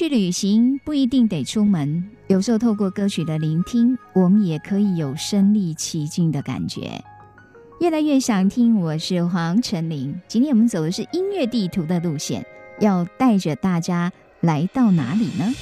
去旅行，不一定得出门。有时候透过歌曲的聆听，我们也可以有身临其境的感觉。越来越想听，我是黄晨林。今天我们走的是音乐地图的路线，要带着大家来到哪里呢？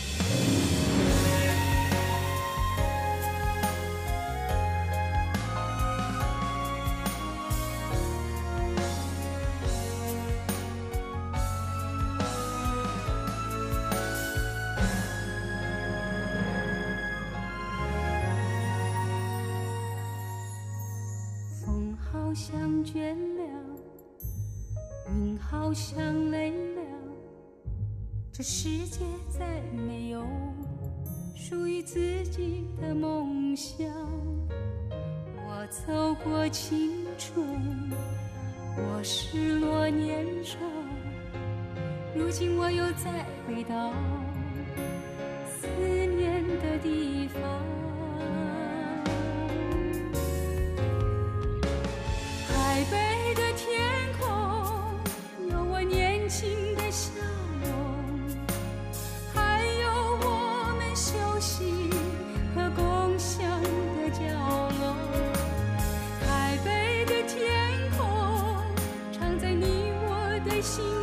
到思念的地方，台北的天空有我年轻的笑容，还有我们休息和共享的角落，台北的天空，藏在你我的心。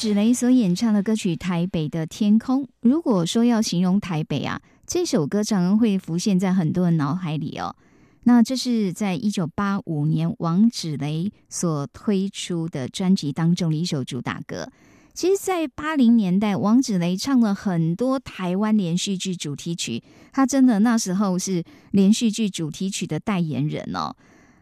芷雷所演唱的歌曲《台北的天空》，如果说要形容台北啊，这首歌常常会浮现在很多人脑海里哦。那这是在一九八五年王芷雷所推出的专辑当中的一首主打歌。其实，在八零年代，王芷雷唱了很多台湾连续剧主题曲，他真的那时候是连续剧主题曲的代言人哦。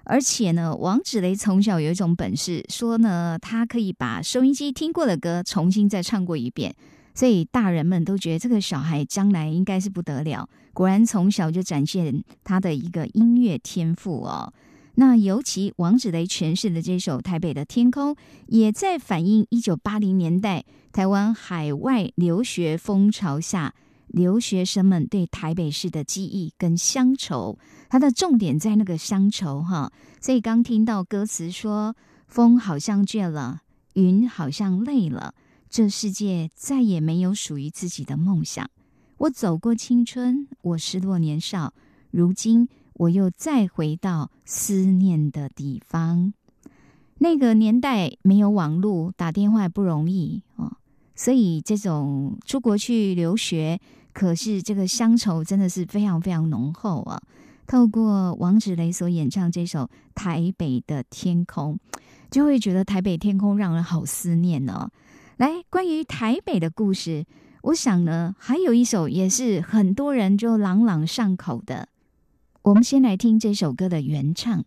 而且呢，王芷雷从小有一种本事，说呢，他可以把收音机听过的歌重新再唱过一遍，所以大人们都觉得这个小孩将来应该是不得了。果然，从小就展现他的一个音乐天赋哦。那尤其王芷雷诠释的这首《台北的天空》，也在反映一九八零年代台湾海外留学风潮下留学生们对台北市的记忆跟乡愁。它的重点在那个乡愁哈，所以刚听到歌词说：“风好像倦了，云好像累了，这世界再也没有属于自己的梦想。我走过青春，我失落年少，如今。”我又再回到思念的地方。那个年代没有网络，打电话不容易哦，所以这种出国去留学，可是这个乡愁真的是非常非常浓厚啊。透过王芷雷所演唱这首《台北的天空》，就会觉得台北天空让人好思念呢。来，关于台北的故事，我想呢，还有一首也是很多人就朗朗上口的。我们先来听这首歌的原唱。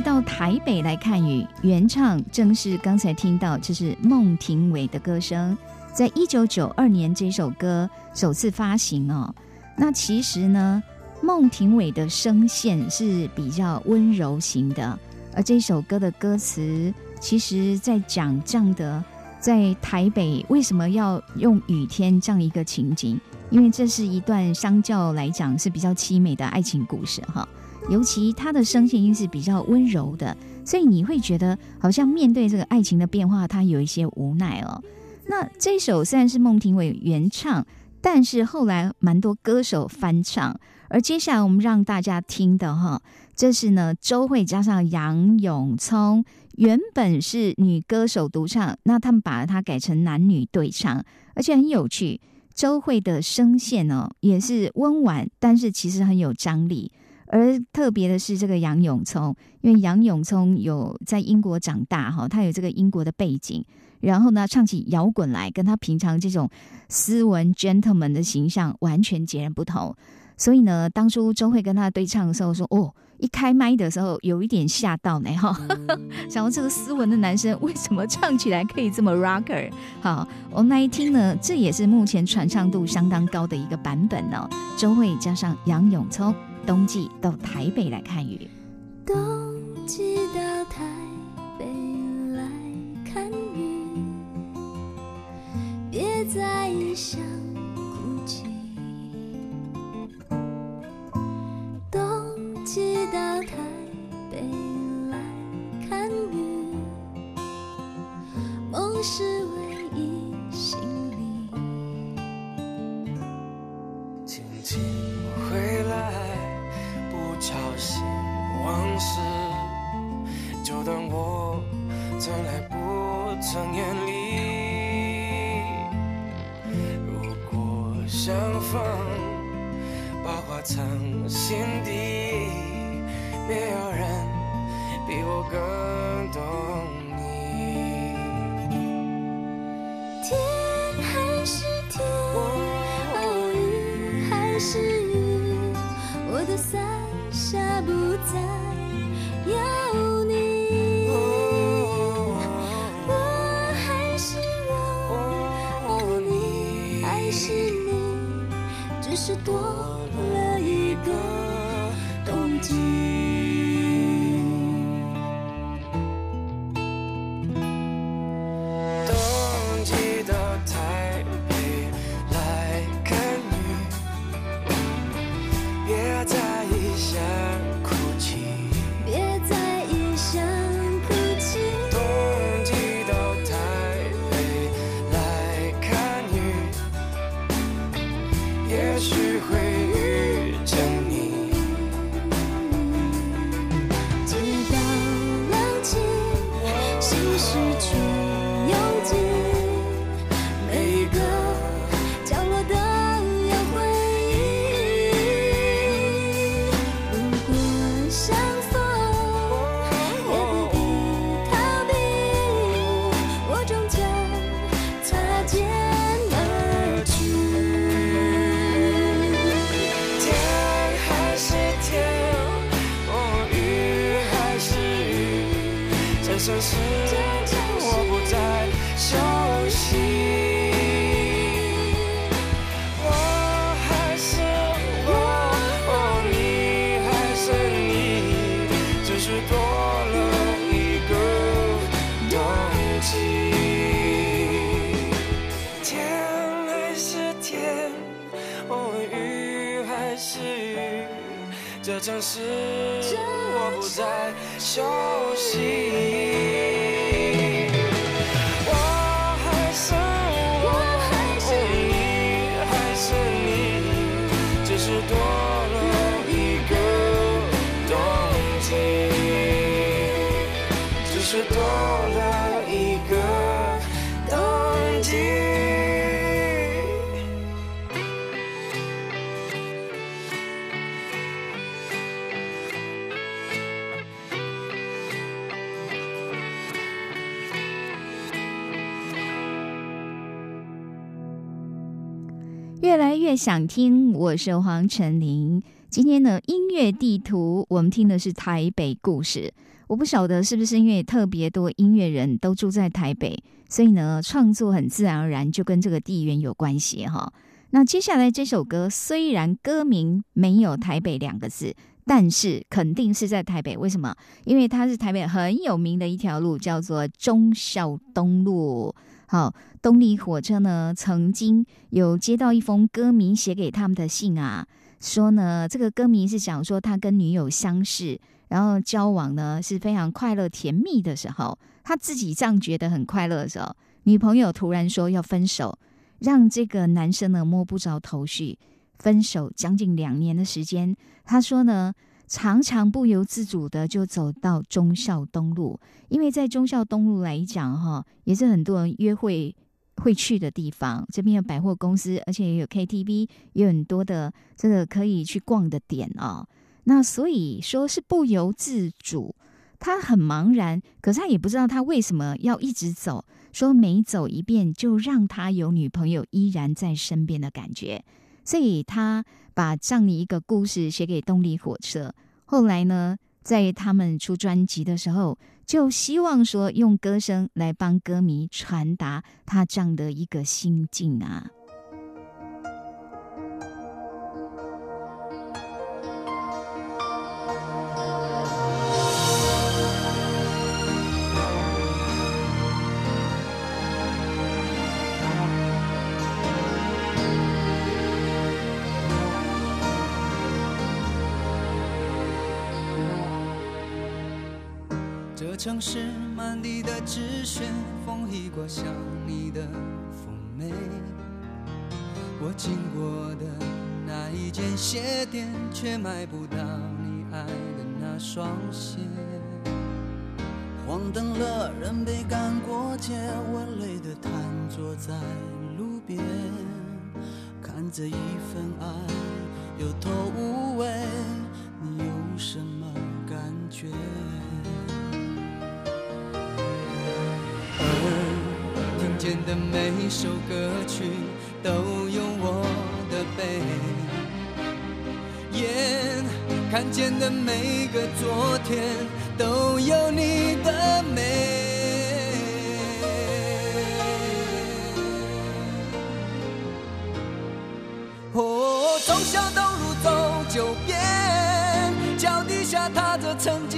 到台北来看雨，原唱正是刚才听到，这是孟庭苇的歌声。在一九九二年，这首歌首次发行哦。那其实呢，孟庭苇的声线是比较温柔型的，而这首歌的歌词，其实在讲这样的，在台北为什么要用雨天这样一个情景？因为这是一段相较来讲是比较凄美的爱情故事哈。尤其他的声线音是比较温柔的，所以你会觉得好像面对这个爱情的变化，他有一些无奈哦。那这首虽然是孟庭苇原唱，但是后来蛮多歌手翻唱。而接下来我们让大家听的哈，这是呢周慧加上杨永聪，原本是女歌手独唱，那他们把它改成男女对唱，而且很有趣。周慧的声线哦也是温婉，但是其实很有张力。而特别的是这个杨永聪，因为杨永聪有在英国长大哈，他有这个英国的背景，然后呢唱起摇滚来，跟他平常这种斯文 gentleman 的形象完全截然不同。所以呢，当初周慧跟他对唱的时候说：“哦，一开麦的时候有一点吓到呢哈，想到这个斯文的男生为什么唱起来可以这么 rocker？好，我们来听呢，这也是目前传唱度相当高的一个版本哦。周慧加上杨永聪。冬季到台北来看雨。冬季到台北来看雨。别在异乡哭泣。冬季到台北来看雨。梦是藏心底，没有人比我更懂你。天还是天，哦，雨还是雨，我的伞下不再有你。我还是我，哦，你还是你，只是多了想听，我是黄晨林。今天呢，音乐地图我们听的是台北故事。我不晓得是不是因为特别多音乐人都住在台北，所以呢，创作很自然而然就跟这个地缘有关系哈。那接下来这首歌虽然歌名没有台北两个字，但是肯定是在台北。为什么？因为它是台北很有名的一条路，叫做忠孝东路。好，动力火车呢曾经有接到一封歌迷写给他们的信啊，说呢这个歌迷是讲说他跟女友相识，然后交往呢是非常快乐甜蜜的时候，他自己这样觉得很快乐的时候，女朋友突然说要分手，让这个男生呢摸不着头绪。分手将近两年的时间，他说呢。常常不由自主的就走到忠孝东路，因为在忠孝东路来讲，哈，也是很多人约会会去的地方。这边有百货公司，而且也有 KTV，有很多的这个可以去逛的点哦、那所以说是不由自主，他很茫然，可是他也不知道他为什么要一直走。说每走一遍，就让他有女朋友依然在身边的感觉。所以他把这样的一个故事写给动力火车。后来呢，在他们出专辑的时候，就希望说用歌声来帮歌迷传达他这样的一个心境啊。城市满地的纸屑，风一刮像你的妩媚。我经过的那一间鞋店，却买不到你爱的那双鞋。黄灯了，人被赶过街，我累得瘫坐在路边，看着一份爱有头无尾，你有什么感觉？的每首歌曲都有我的背，眼看见的每个昨天都有你的美。哦，从小东路走九遍，脚底下踏着曾经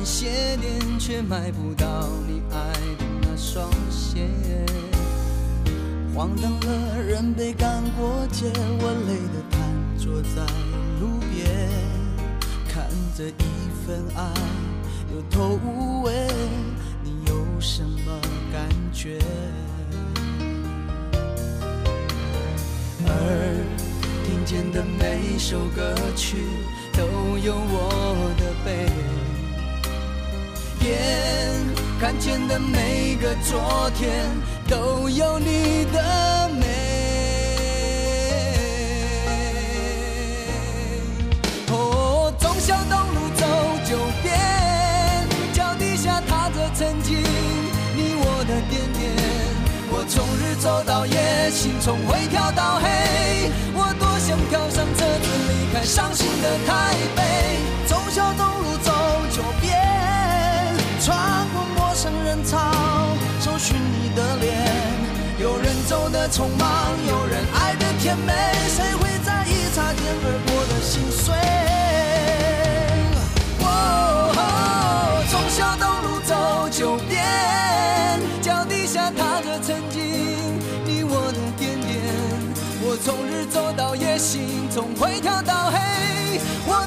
那一间鞋店，却买不到你爱的那双鞋。黄灯了，人被赶过街，我累得瘫坐在路边，看着一份爱有头无尾，你有什么感觉？而听见的每首歌曲都有我的悲，眼看见的每个昨天都有你的美。哦，忠孝东路走九遍，脚底下踏着曾经你我的点点。我从日走到夜，心从灰跳到黑。我多想跳上车子离开伤心的台北。忠孝东路走九遍，穿过陌生人潮，搜寻你的脸。有人走的匆忙，有人爱的甜美，谁会在意擦肩而过的心碎？哦，从小东路走九遍，脚底下踏着曾经你我的点点。我从日走到夜，心从灰跳到黑。我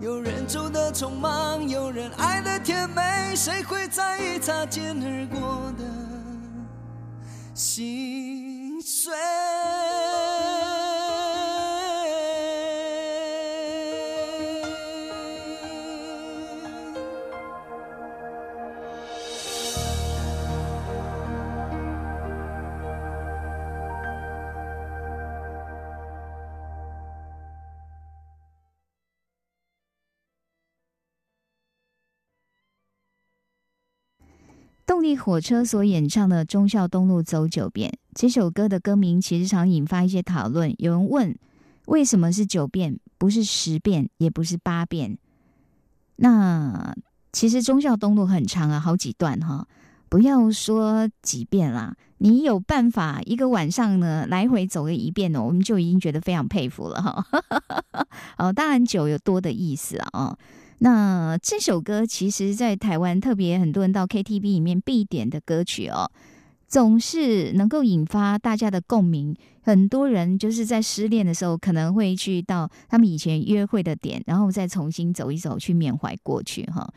有人走的匆忙，有人爱的甜美，谁会在意擦肩而过的心碎？火车所演唱的《忠孝东路走九遍》这首歌的歌名，其实常引发一些讨论。有人问，为什么是九遍，不是十遍，也不是八遍？那其实忠孝东路很长啊，好几段哈，不要说几遍啦，你有办法一个晚上呢来回走个一遍呢，我们就已经觉得非常佩服了哈。哦，当然酒有多的意思啊，那这首歌其实，在台湾特别很多人到 KTV 里面必点的歌曲哦，总是能够引发大家的共鸣。很多人就是在失恋的时候，可能会去到他们以前约会的点，然后再重新走一走，去缅怀过去哈。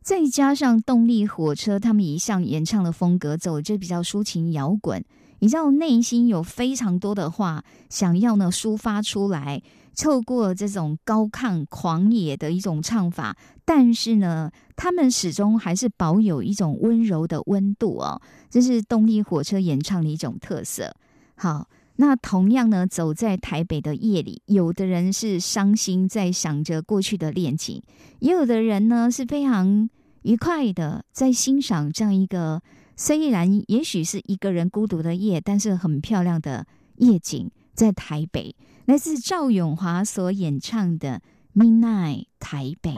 再加上动力火车他们一向演唱的风格，走就比较抒情摇滚。你知道内心有非常多的话想要呢抒发出来，透过这种高亢狂野的一种唱法，但是呢，他们始终还是保有一种温柔的温度哦，这是动力火车演唱的一种特色。好。那同样呢，走在台北的夜里，有的人是伤心，在想着过去的恋情；也有的人呢是非常愉快的，在欣赏这样一个虽然也许是一个人孤独的夜，但是很漂亮的夜景，在台北，来自赵永华所演唱的《Midnight 台北》。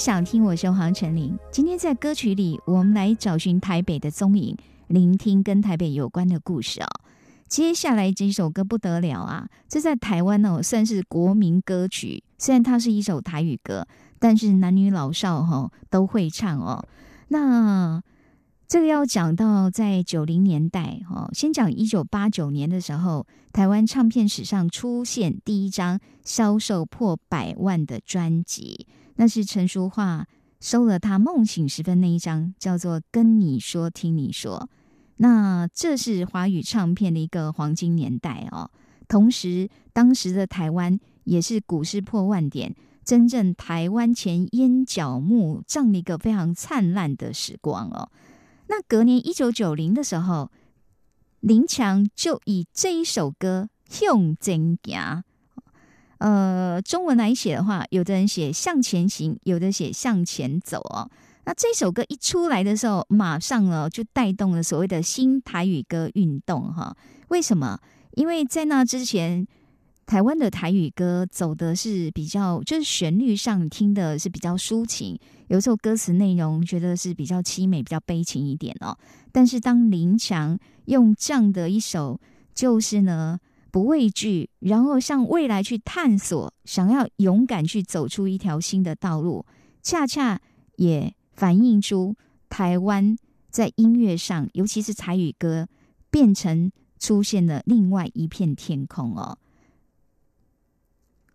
想听，我是黄晨林。今天在歌曲里，我们来找寻台北的踪影，聆听跟台北有关的故事哦。接下来这首歌不得了啊！这在台湾哦算是国民歌曲，虽然它是一首台语歌，但是男女老少哈都会唱哦。那这个要讲到在九零年代哦，先讲一九八九年的时候，台湾唱片史上出现第一张销售破百万的专辑。那是陈淑桦收了他梦醒时分那一张，叫做《跟你说听你说》。那这是华语唱片的一个黄金年代哦。同时，当时的台湾也是股市破万点，真正台湾前烟角木这样的一个非常灿烂的时光哦。那隔年一九九零的时候，林强就以这一首歌向前行。呃，中文来写的话，有的人写向前行，有的写向前走哦。那这首歌一出来的时候，马上呢就带动了所谓的新台语歌运动哈。为什么？因为在那之前，台湾的台语歌走的是比较，就是旋律上听的是比较抒情，有时候歌词内容觉得是比较凄美、比较悲情一点哦。但是当林强用这样的一首，就是呢。不畏惧，然后向未来去探索，想要勇敢去走出一条新的道路，恰恰也反映出台湾在音乐上，尤其是才语歌，变成出现了另外一片天空哦。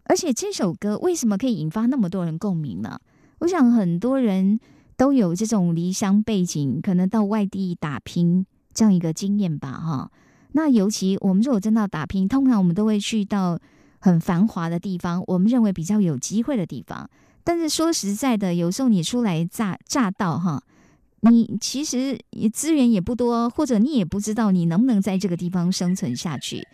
而且这首歌为什么可以引发那么多人共鸣呢？我想很多人都有这种离乡背景，可能到外地打拼这样一个经验吧，哈。那尤其我们如果真的打拼，通常我们都会去到很繁华的地方，我们认为比较有机会的地方。但是说实在的，有时候你初来乍乍到哈，你其实资源也不多，或者你也不知道你能不能在这个地方生存下去，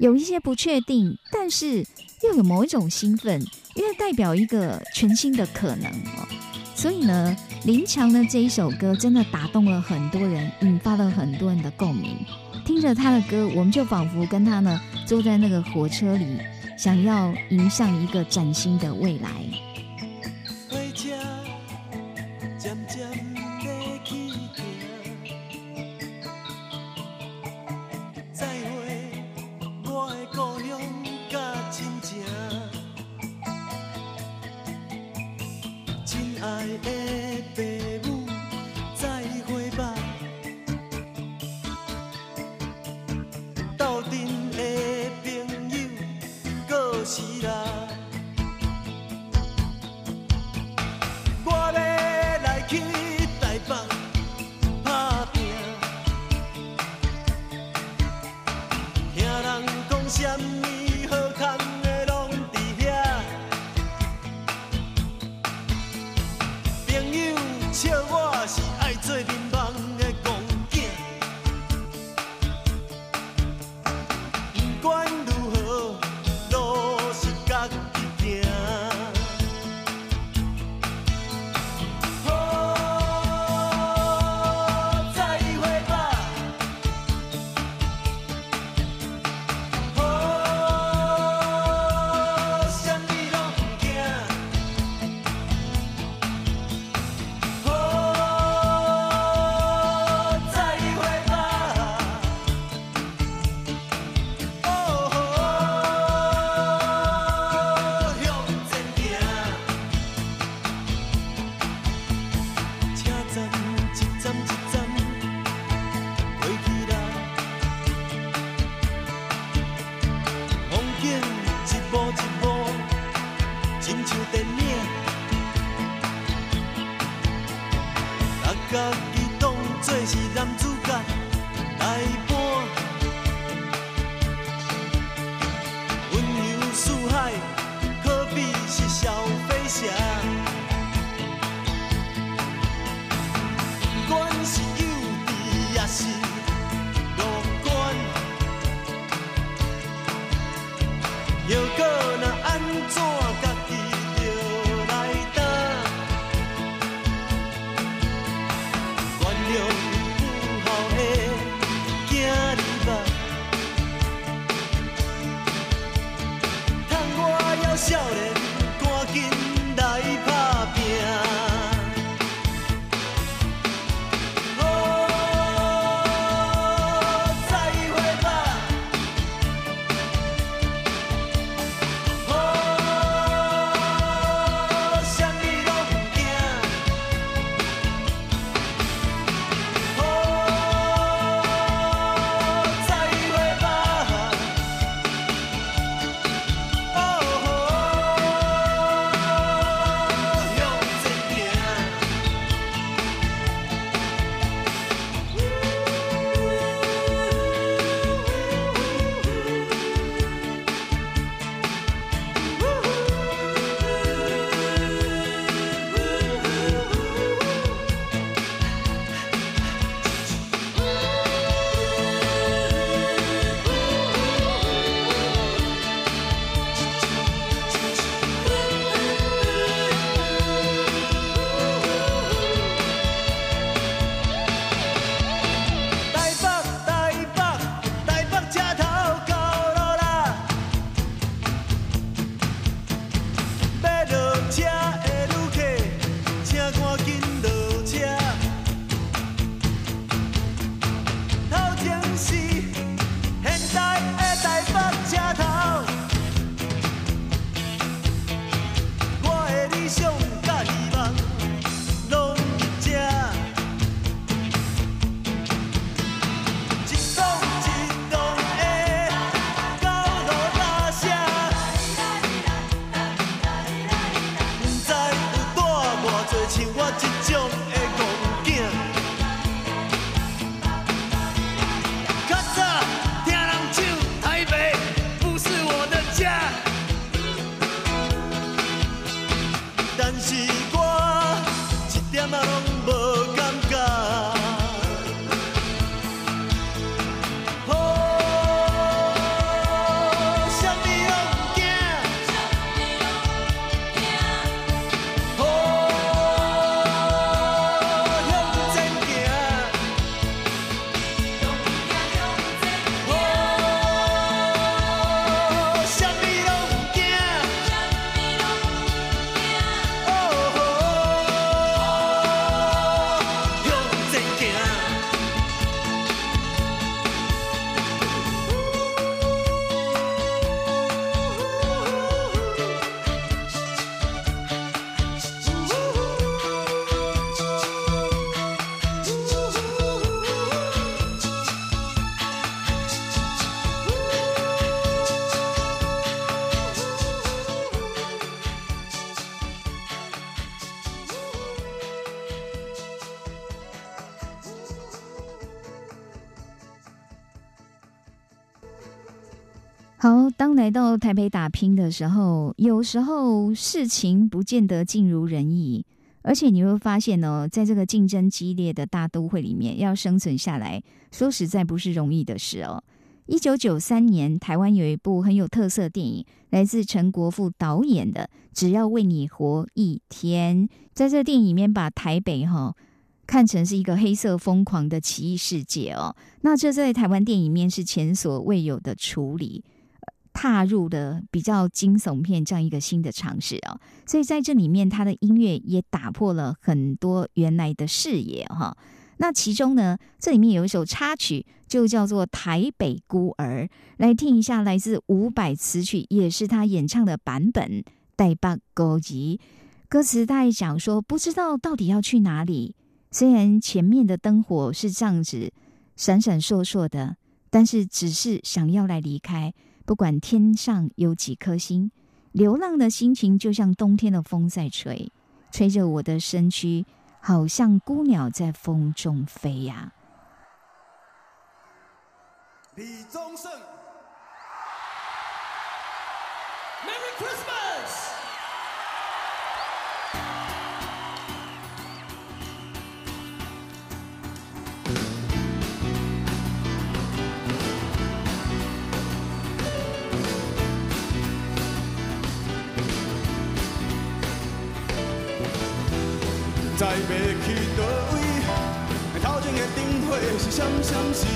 有一些不确定，但是又有某一种兴奋，因为代表一个全新的可能哦。所以呢，林强的这一首歌真的打动了很多人，引发了很多人的共鸣。听着他的歌，我们就仿佛跟他呢坐在那个火车里，想要迎向一个崭新的未来。回家，渐渐你，己当作是男主角。好，当来到台北打拼的时候，有时候事情不见得尽如人意，而且你会发现呢，在这个竞争激烈的大都会里面，要生存下来，说实在不是容易的事哦。一九九三年，台湾有一部很有特色电影，来自陈国富导演的《只要为你活一天》。在这电影里面，把台北哈看成是一个黑色疯狂的奇异世界哦。那这在台湾电影面是前所未有的处理。踏入的比较惊悚片这样一个新的尝试啊，所以在这里面，他的音乐也打破了很多原来的视野哈。那其中呢，这里面有一首插曲，就叫做《台北孤儿》，来听一下，来自伍佰词曲，也是他演唱的版本。带把高级歌词，大概讲说，不知道到底要去哪里。虽然前面的灯火是这样子闪闪烁烁的，但是只是想要来离开。不管天上有几颗星，流浪的心情就像冬天的风在吹，吹着我的身躯，好像孤鸟在风中飞呀。李宗盛。知要去叨位？头前的灯火是闪闪烁，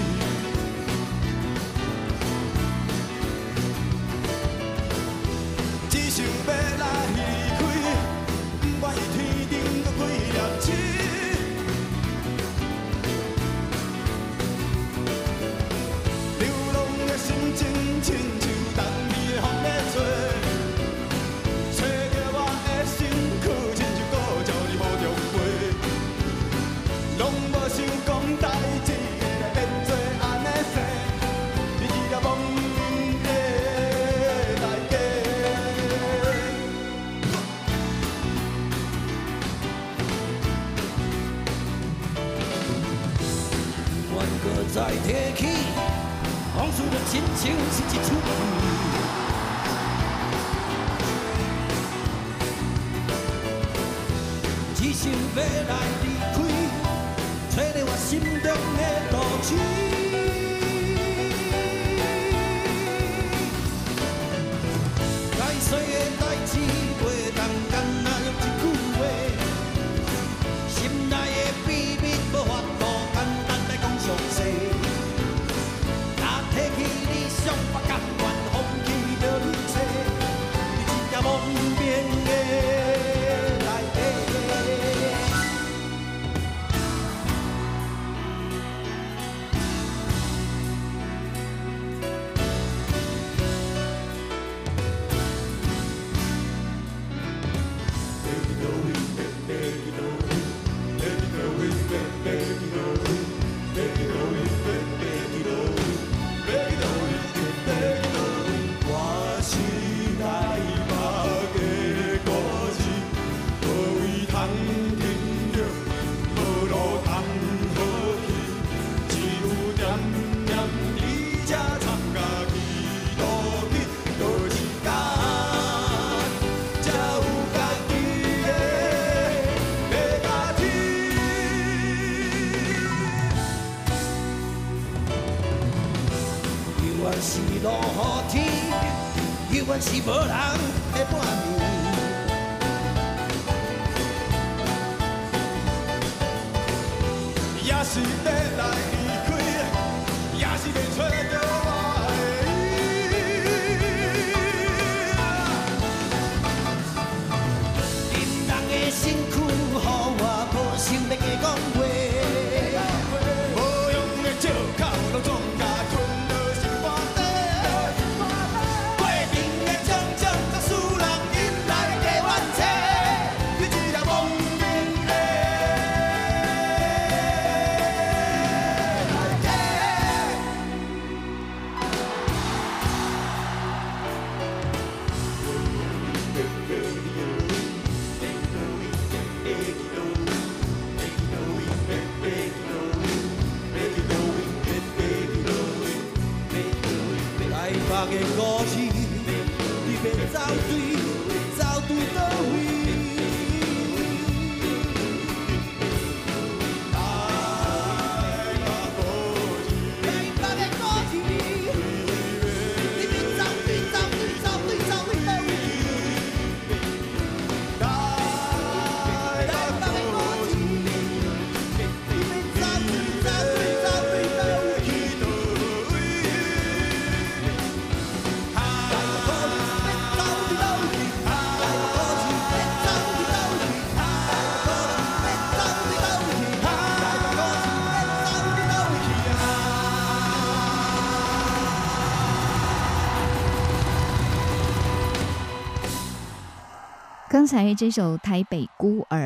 刚才这首《台北孤儿》，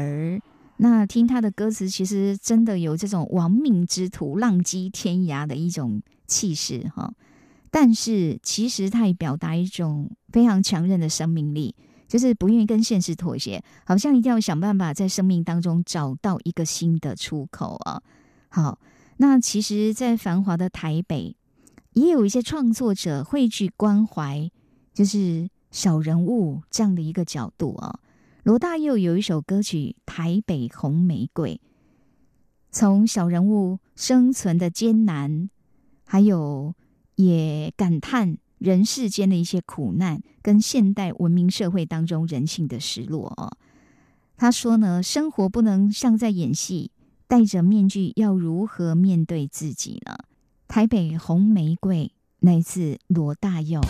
那听他的歌词，其实真的有这种亡命之徒浪迹天涯的一种气势哈。但是其实他也表达一种非常强韧的生命力，就是不愿意跟现实妥协，好像一定要想办法在生命当中找到一个新的出口啊。好，那其实，在繁华的台北，也有一些创作者汇聚关怀，就是小人物这样的一个角度啊。罗大佑有一首歌曲《台北红玫瑰》，从小人物生存的艰难，还有也感叹人世间的一些苦难，跟现代文明社会当中人性的失落哦。他说呢，生活不能像在演戏，戴着面具要如何面对自己呢？台北红玫瑰来自罗大佑。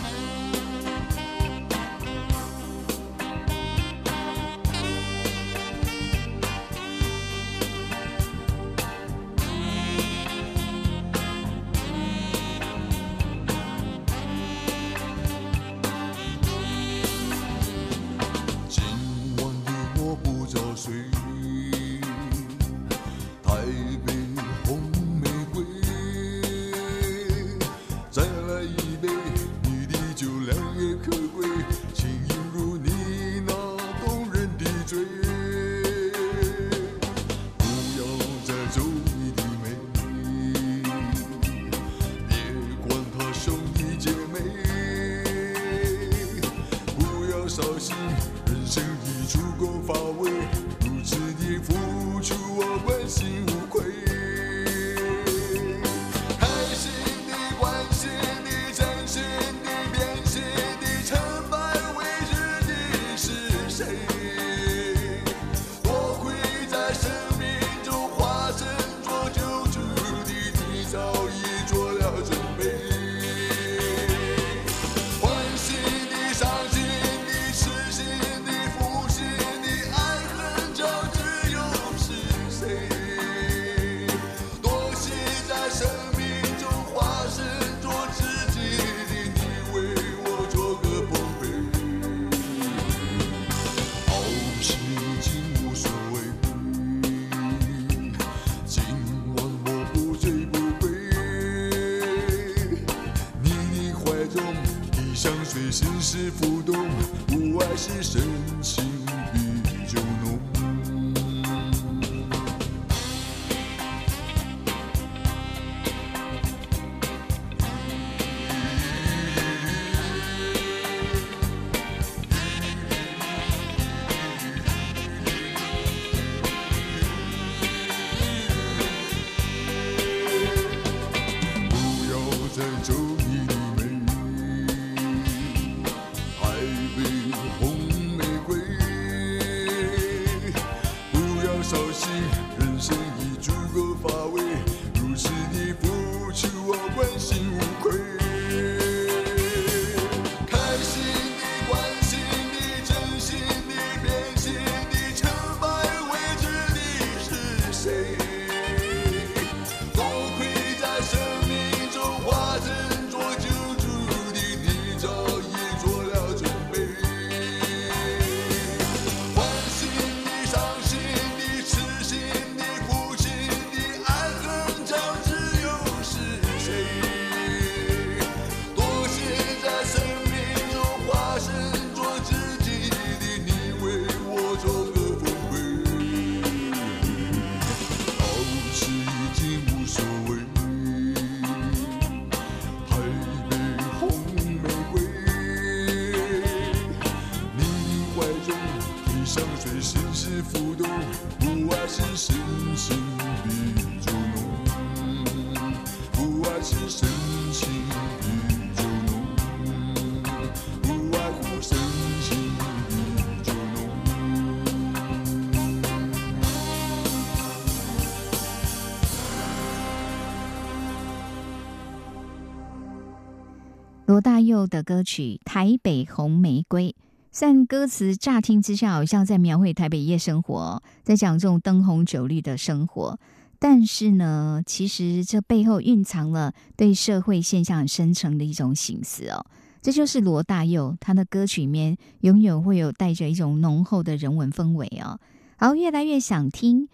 佑的歌曲《台北红玫瑰》。虽然歌词乍听之下好像在描绘台北夜生活，在讲这种灯红酒绿的生活，但是呢，其实这背后蕴藏了对社会现象深层的一种心思哦。这就是罗大佑他的歌曲里面永远会有带着一种浓厚的人文氛围哦。好，越来越想听。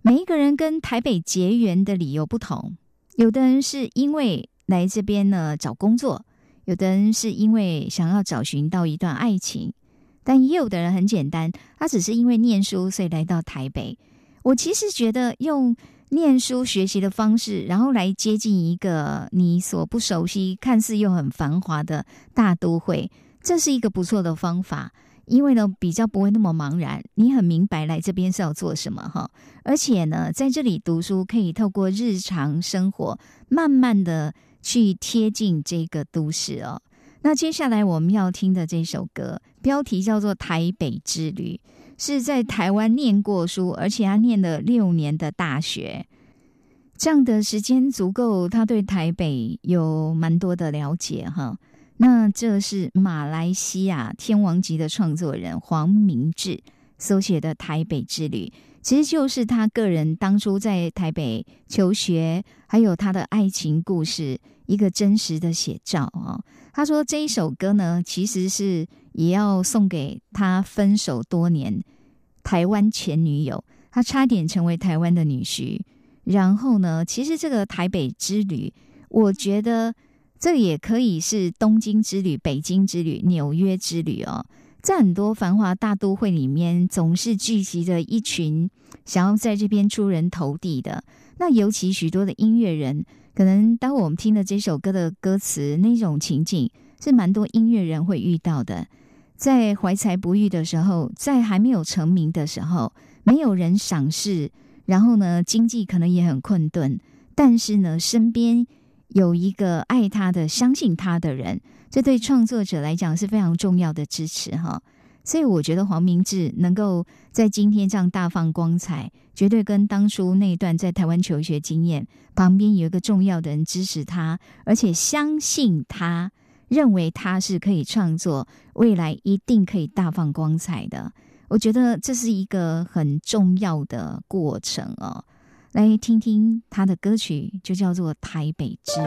每一个人跟台北结缘的理由不同，有的人是因为来这边呢找工作。有的人是因为想要找寻到一段爱情，但也有的人很简单，他只是因为念书，所以来到台北。我其实觉得用念书学习的方式，然后来接近一个你所不熟悉、看似又很繁华的大都会，这是一个不错的方法。因为呢，比较不会那么茫然，你很明白来这边是要做什么哈。而且呢，在这里读书可以透过日常生活，慢慢的。去贴近这个都市哦。那接下来我们要听的这首歌，标题叫做《台北之旅》，是在台湾念过书，而且他念了六年的大学，这样的时间足够他对台北有蛮多的了解哈。那这是马来西亚天王级的创作人黄明志所写的《台北之旅》。其实就是他个人当初在台北求学，还有他的爱情故事一个真实的写照啊。他说这一首歌呢，其实是也要送给他分手多年台湾前女友，他差点成为台湾的女婿。然后呢，其实这个台北之旅，我觉得这也可以是东京之旅、北京之旅、纽约之旅哦。在很多繁华大都会里面，总是聚集着一群想要在这边出人头地的。那尤其许多的音乐人，可能当我们听了这首歌的歌词，那种情景是蛮多音乐人会遇到的。在怀才不遇的时候，在还没有成名的时候，没有人赏识，然后呢，经济可能也很困顿，但是呢，身边有一个爱他的、相信他的人。这对创作者来讲是非常重要的支持哈，所以我觉得黄明志能够在今天这样大放光彩，绝对跟当初那段在台湾求学经验旁边有一个重要的人支持他，而且相信他，认为他是可以创作，未来一定可以大放光彩的。我觉得这是一个很重要的过程哦。来听听他的歌曲，就叫做《台北之旅》。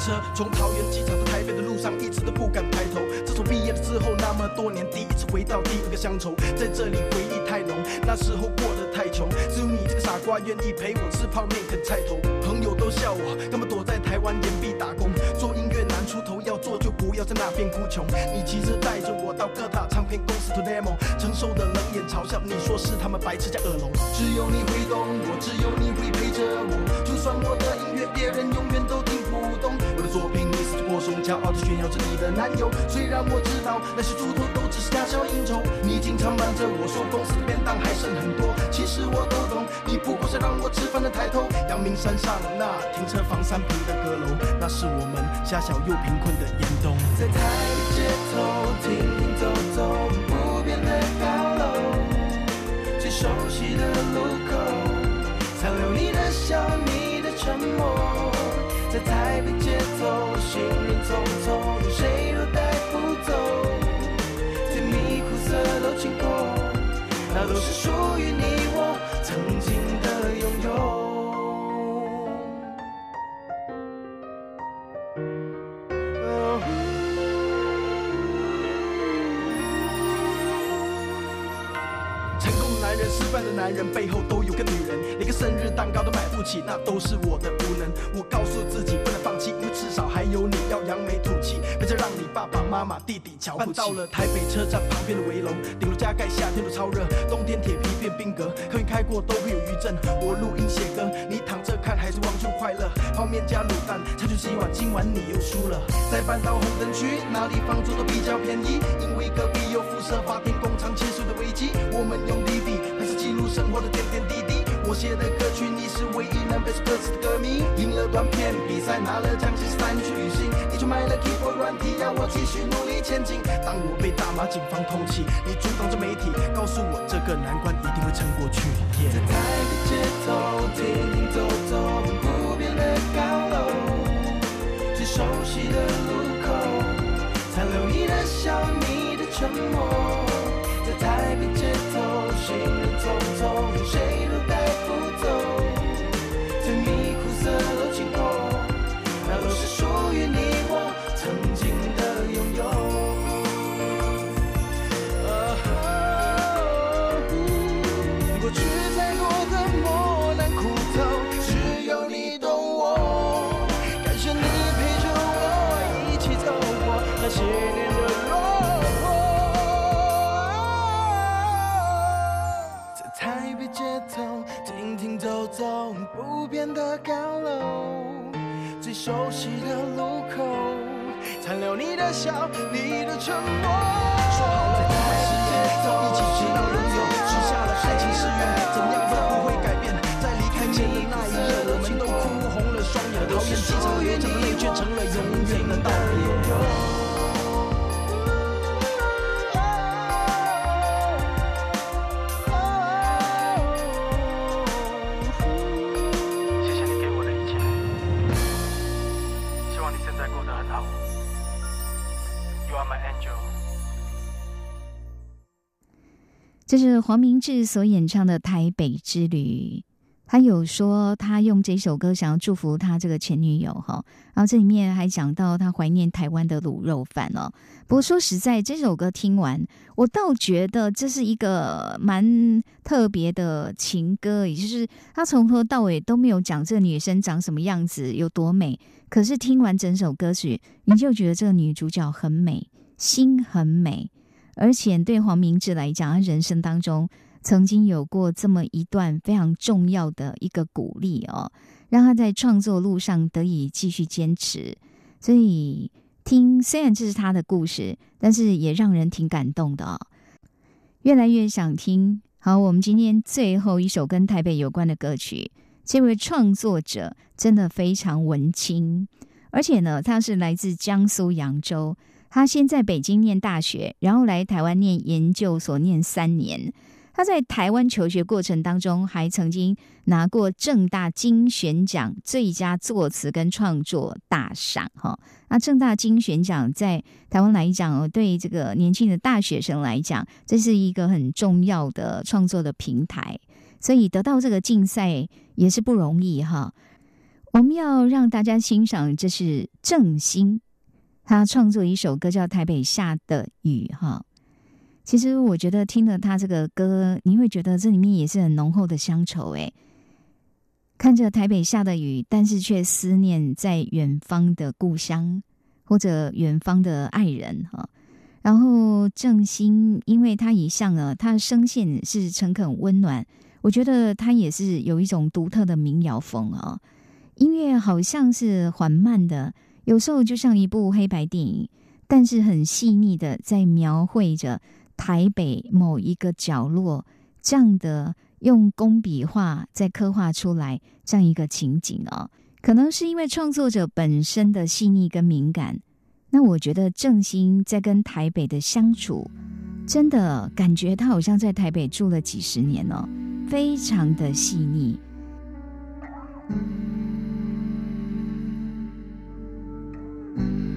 车从桃园机场到台北的路上，一直都不敢抬头。自从毕业了之后，那么多年，第一次回到第一个乡愁，在这里回忆太浓，那时候过得太穷，只有你这个傻瓜愿意陪我吃泡面啃菜头。朋友都笑我，干嘛躲在台湾岩壁打工？做音乐难出头，要做就不要在那边哭穷。你骑车带着我到各大唱片公司 to demo，承受的冷眼嘲笑，你说是他们白痴加恶龙。只有你会懂我，只有你会陪着我，就算我的音乐别人永远都听。不懂，骄傲地炫耀着你的男友。虽然我知道那些猪头都只是假笑应酬，你经常瞒着我说公司的便当还剩很多。其实我都懂，你不过是让我吃饭的抬头。阳明山上那停车房三平的阁楼，那是我们狭小又贫困的严冬。在台北街头停停走走，不变的高楼，最熟悉的路口，残留你的笑，你的沉默。在台北街头，行人匆匆，谁都带不走。甜蜜苦涩都经过，那都是属于你我曾经的拥有。成功的男人，失败的男人，背后都有个女人，连个生日蛋糕都买不起，那都是我的无能。我告诉自己不能放弃，因为至少还有你要扬眉吐气，别再让你爸爸妈妈、弟弟瞧不起。到了台北车站旁边的围楼，顶楼加盖，夏天都超热，冬天铁皮变冰格，客运开过都会有余震。我录音写歌，你躺着看还是望就快乐。泡面加卤蛋，猜出希望，今晚你又输了。再搬到红灯区，哪里房租都比较便宜，因为隔壁有辐射发电工厂欠税的危机。我们用 DV 还是记录生活的点点滴滴。我写的歌曲，你是唯一能背熟歌词的歌迷。赢了短片比赛，拿了奖金三去旅行，你却买了 keyboard 软体，要我继续努力前进。当我被大马警方通缉，你阻挡着媒体，告诉我这个难关一定会撑过去。在台北街头停停走走，不变的高楼，最熟悉的路口，残留你的笑，你的沉默。在台北街头行人匆匆，谁都带你的笑，你的沉默。这是黄明志所演唱的《台北之旅》。他有说他用这首歌想要祝福他这个前女友哈，然后这里面还讲到他怀念台湾的卤肉饭哦。不过说实在，这首歌听完，我倒觉得这是一个蛮特别的情歌，也就是他从头到尾都没有讲这个女生长什么样子，有多美。可是听完整首歌曲，你就觉得这个女主角很美，心很美。而且对黄明志来讲，他人生当中曾经有过这么一段非常重要的一个鼓励哦，让他在创作路上得以继续坚持。所以听，虽然这是他的故事，但是也让人挺感动的哦。越来越想听。好，我们今天最后一首跟台北有关的歌曲，这位创作者真的非常文青，而且呢，他是来自江苏扬州。他先在北京念大学，然后来台湾念研究所，念三年。他在台湾求学过程当中，还曾经拿过正大金选奖最佳作词跟创作大赏。哈，那正大金选奖在台湾来讲哦，对这个年轻的大学生来讲，这是一个很重要的创作的平台，所以得到这个竞赛也是不容易哈。我们要让大家欣赏，这是正兴。他创作一首歌叫《台北下的雨》哈，其实我觉得听了他这个歌，你会觉得这里面也是很浓厚的乡愁诶。看着台北下的雨，但是却思念在远方的故乡或者远方的爱人哈。然后郑兴，因为他一向呢，他的声线是诚恳温暖，我觉得他也是有一种独特的民谣风啊。音乐好像是缓慢的。有时候就像一部黑白电影，但是很细腻的在描绘着台北某一个角落这样的用工笔画在刻画出来这样一个情景哦。可能是因为创作者本身的细腻跟敏感，那我觉得郑兴在跟台北的相处，真的感觉他好像在台北住了几十年哦，非常的细腻。太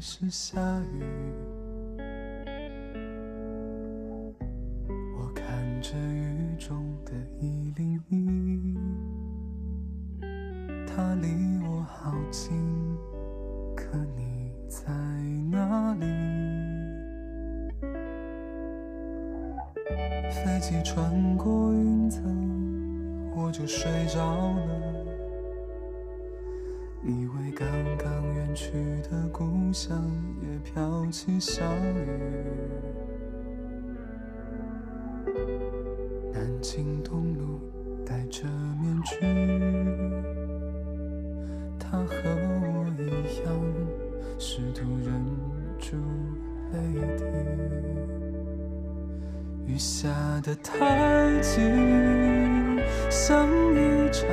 始下雨。我看着雨中的一零一，它离我好近，可你在哪里？飞机穿过云层，我就睡着了。以为刚刚远去的故乡也飘起小雨。南京东路戴着面具，他和我一样，试图忍住泪滴。雨下的太急，像一场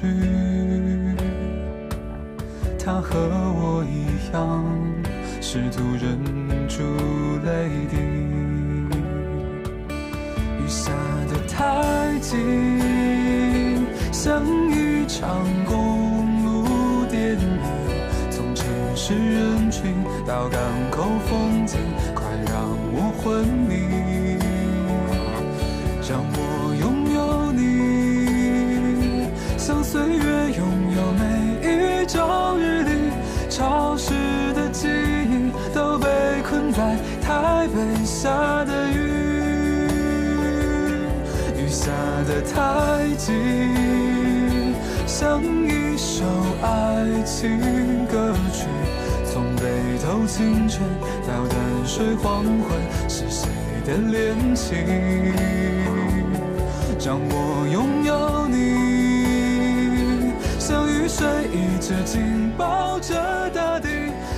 去，他和我一样，试图忍住泪滴。雨下的太急，像一场公路电影，从城市人群到港口风景，快让我昏的太急，像一首爱情歌曲，从北投清晨到淡水黄昏，是谁的恋情？让我拥有你，像雨水一直紧抱着大地，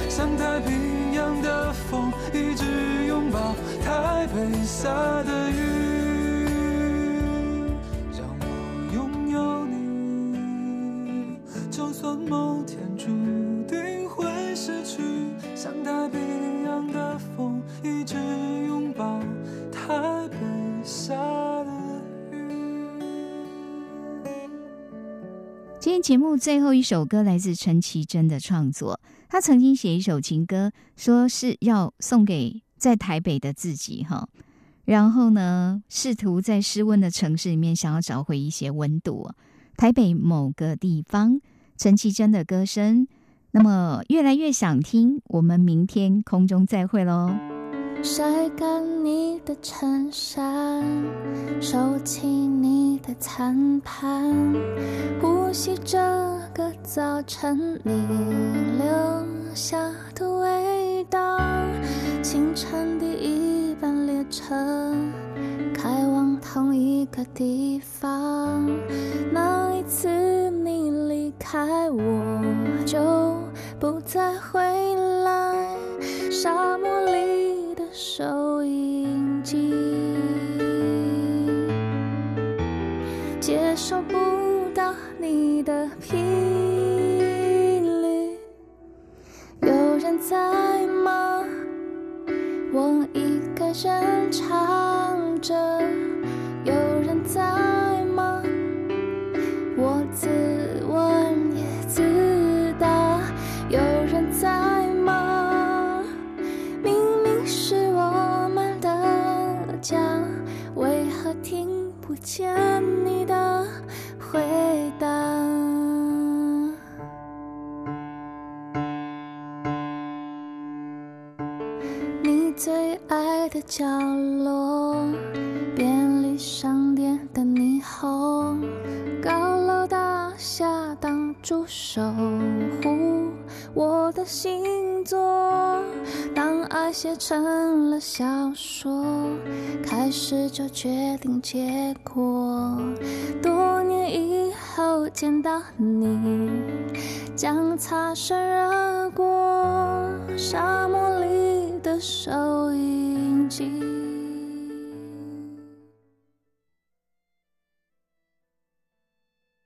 像太平洋的风一直拥抱台北下的节目最后一首歌来自陈绮贞的创作，她曾经写一首情歌，说是要送给在台北的自己哈。然后呢，试图在失温的城市里面，想要找回一些温度。台北某个地方，陈绮贞的歌声，那么越来越想听。我们明天空中再会喽。晒干你的衬衫，收起你的餐盘，呼吸这个早晨你留下的味道。清晨第一班列车开往同一个地方，那一次你离开我就不再回来。沙漠收音机，接收不到你的频率。有人在吗？我一个人唱着。有人在欠你的回答，你最爱的角落，便利商店的霓虹，高楼大厦挡住守护。我的星座。当爱写成了小说，开始就决定结果。多年以后见到你，将擦身而过，沙漠里的收音机。